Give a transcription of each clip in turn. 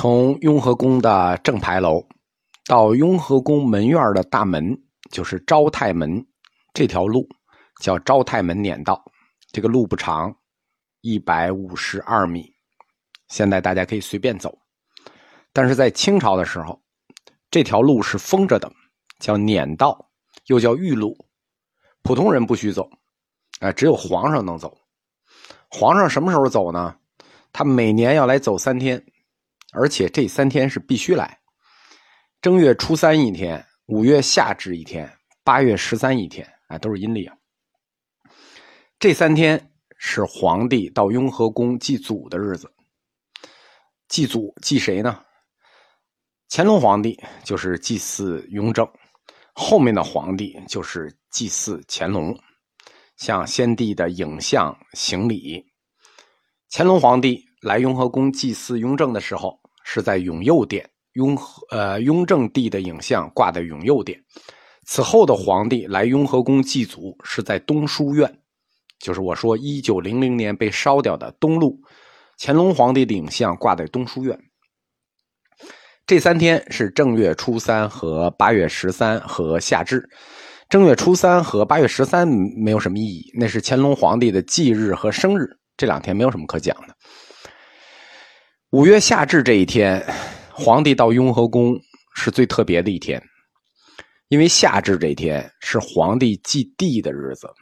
从雍和宫的正牌楼到雍和宫门院的大门，就是昭泰门这条路，叫昭泰门撵道。这个路不长，一百五十二米。现在大家可以随便走，但是在清朝的时候，这条路是封着的，叫撵道，又叫御路，普通人不许走，啊，只有皇上能走。皇上什么时候走呢？他每年要来走三天。而且这三天是必须来，正月初三一天，五月夏至一天，八月十三一天，啊，都是阴历啊。这三天是皇帝到雍和宫祭祖的日子。祭祖祭谁呢？乾隆皇帝就是祭祀雍正，后面的皇帝就是祭祀乾隆，向先帝的影像行礼。乾隆皇帝来雍和宫祭祀雍正的时候。是在永佑殿，雍呃雍正帝的影像挂在永佑殿。此后的皇帝来雍和宫祭祖是在东书院，就是我说一九零零年被烧掉的东路，乾隆皇帝的影像挂在东书院。这三天是正月初三和八月十三和夏至。正月初三和八月十三没有什么意义，那是乾隆皇帝的忌日和生日，这两天没有什么可讲的。五月夏至这一天，皇帝到雍和宫是最特别的一天，因为夏至这一天是皇帝祭地的日子。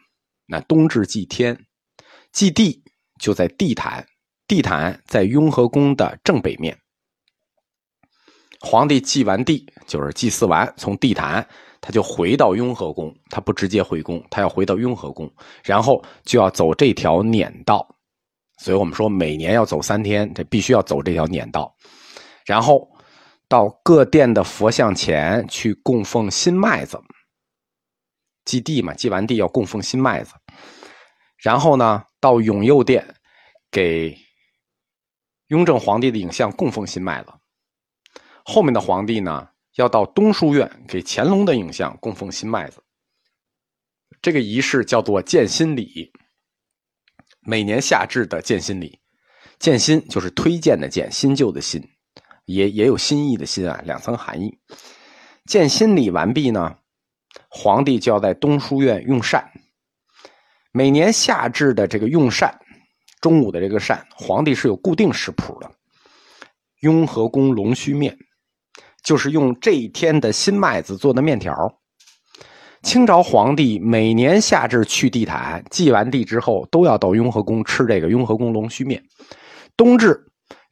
那冬至祭天，祭地就在地坛，地坛在雍和宫的正北面。皇帝祭完地，就是祭祀完，从地坛他就回到雍和宫，他不直接回宫，他要回到雍和宫，然后就要走这条撵道。所以我们说，每年要走三天，这必须要走这条撵道，然后到各殿的佛像前去供奉新麦子，祭地嘛，祭完地要供奉新麦子，然后呢，到永佑殿给雍正皇帝的影像供奉新麦子，后面的皇帝呢，要到东书院给乾隆的影像供奉新麦子，这个仪式叫做建新礼。每年夏至的建新礼，建新就是推荐的建，新旧的新，也也有新意的新啊，两层含义。建新礼完毕呢，皇帝就要在东书院用膳。每年夏至的这个用膳，中午的这个膳，皇帝是有固定食谱的。雍和宫龙须面，就是用这一天的新麦子做的面条。清朝皇帝每年夏至去地坛祭完地之后，都要到雍和宫吃这个雍和宫龙须面。冬至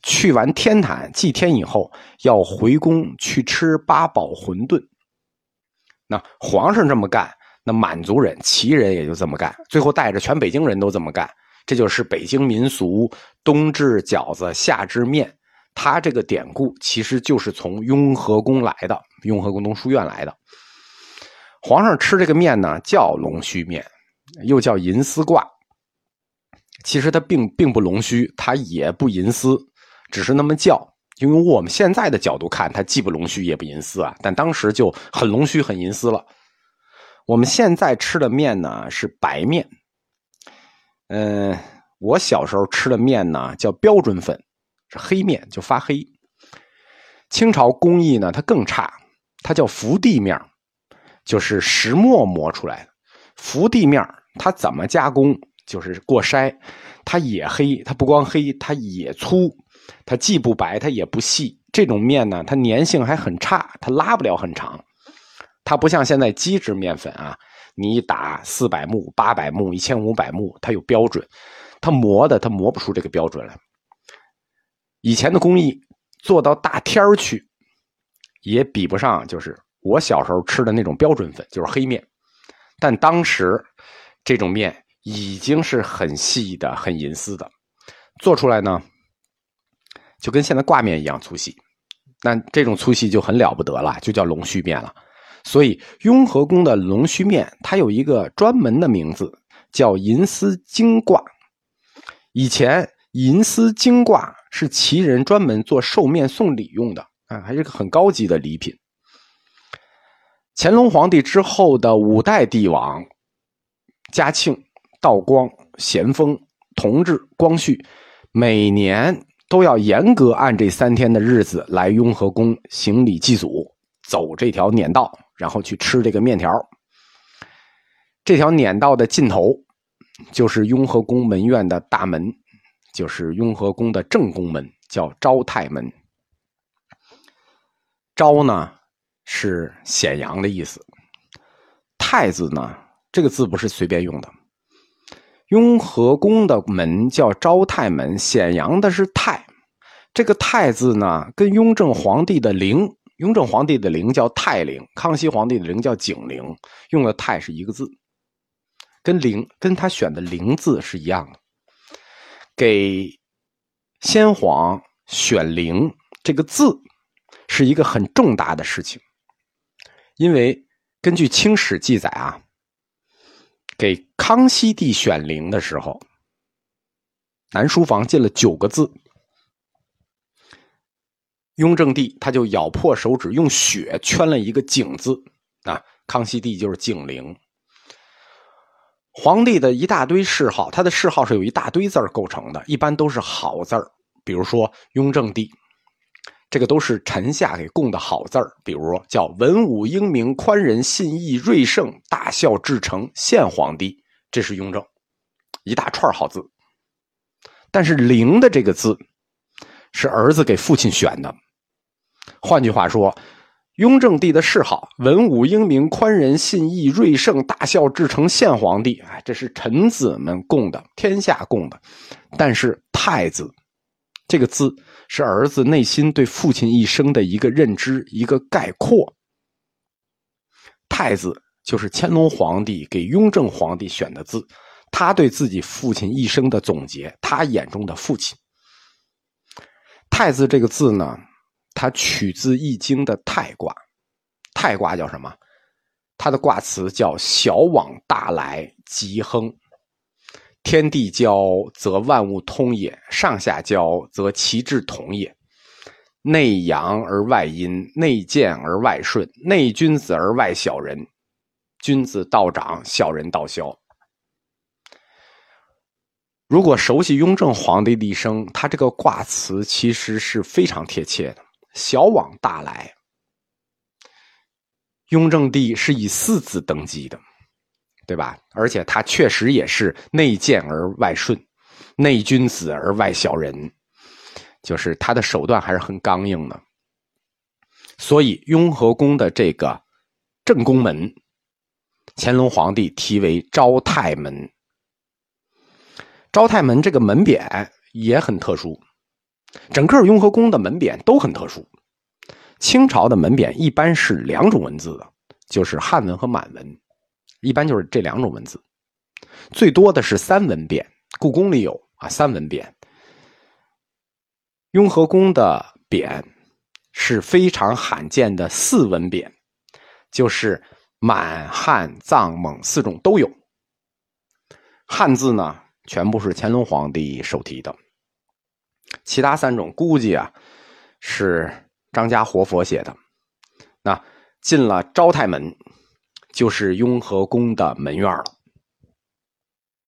去完天坛祭天以后，要回宫去吃八宝馄饨。那皇上这么干，那满族人、旗人也就这么干，最后带着全北京人都这么干。这就是北京民俗：冬至饺子，夏至面。它这个典故其实就是从雍和宫来的，雍和宫东书院来的。皇上吃这个面呢，叫龙须面，又叫银丝挂。其实它并并不龙须，它也不银丝，只是那么叫。因为我们现在的角度看，它既不龙须也不银丝啊，但当时就很龙须很银丝了。我们现在吃的面呢是白面，嗯，我小时候吃的面呢叫标准粉，是黑面就发黑。清朝工艺呢它更差，它叫福地面。就是石磨磨出来的，浮地面它怎么加工？就是过筛，它也黑，它不光黑，它也粗，它既不白，它也不细。这种面呢，它粘性还很差，它拉不了很长。它不像现在机制面粉啊，你打四百目、八百目、一千五百目，它有标准，它磨的它磨不出这个标准来。以前的工艺做到大天儿去，也比不上，就是。我小时候吃的那种标准粉就是黑面，但当时这种面已经是很细的、很银丝的，做出来呢就跟现在挂面一样粗细。但这种粗细就很了不得了，就叫龙须面了。所以雍和宫的龙须面，它有一个专门的名字，叫银丝精挂。以前银丝精挂是旗人专门做寿面送礼用的啊，还是个很高级的礼品。乾隆皇帝之后的五代帝王，嘉庆、道光、咸丰、同治、光绪，每年都要严格按这三天的日子来雍和宫行礼祭祖，走这条撵道，然后去吃这个面条。这条撵道的尽头，就是雍和宫门院的大门，就是雍和宫的正宫门，叫昭泰门。昭呢是显阳的意思，太字呢这个字不是随便用的。雍和宫的门叫昭泰门，显阳的是泰，这个泰字呢跟雍正皇帝的陵，雍正皇帝的陵叫泰陵，康熙皇帝的陵叫景陵，用的泰是一个字。跟陵跟他选的陵字是一样的，给先皇选陵这个字是一个很重大的事情，因为根据清史记载啊，给康熙帝选陵的时候，南书房进了九个字，雍正帝他就咬破手指用血圈了一个景字啊，康熙帝就是景陵。皇帝的一大堆谥号，他的谥号是有一大堆字构成的，一般都是好字。比如说雍正帝，这个都是臣下给供的好字儿。比如叫文武英明、宽仁信义、瑞圣、大孝至诚、献皇帝，这是雍正一大串好字。但是“灵”的这个字是儿子给父亲选的，换句话说。雍正帝的谥号文武英明、宽仁信义、瑞圣、大孝至诚、献皇帝，哎，这是臣子们供的，天下供的。但是太子这个字是儿子内心对父亲一生的一个认知，一个概括。太子就是乾隆皇帝给雍正皇帝选的字，他对自己父亲一生的总结，他眼中的父亲。太子这个字呢？它取自《易经》的太卦，太卦叫什么？它的卦辞叫“小往大来，吉亨”。天地交，则万物通也；上下交，则其志同也。内阳而外阴，内健而外顺，内君子而外小人。君子道长，小人道消。如果熟悉雍正皇帝的一生，他这个卦辞其实是非常贴切的。小往大来，雍正帝是以四子登基的，对吧？而且他确实也是内健而外顺，内君子而外小人，就是他的手段还是很刚硬的。所以雍和宫的这个正宫门，乾隆皇帝题为昭泰门。昭泰门这个门匾也很特殊。整个雍和宫的门匾都很特殊。清朝的门匾一般是两种文字的，就是汉文和满文，一般就是这两种文字。最多的是三文匾，故宫里有啊三文匾。雍和宫的匾是非常罕见的四文匾，就是满汉藏蒙四种都有。汉字呢，全部是乾隆皇帝手题的。其他三种估计啊，是张家活佛写的。那进了昭泰门，就是雍和宫的门院了。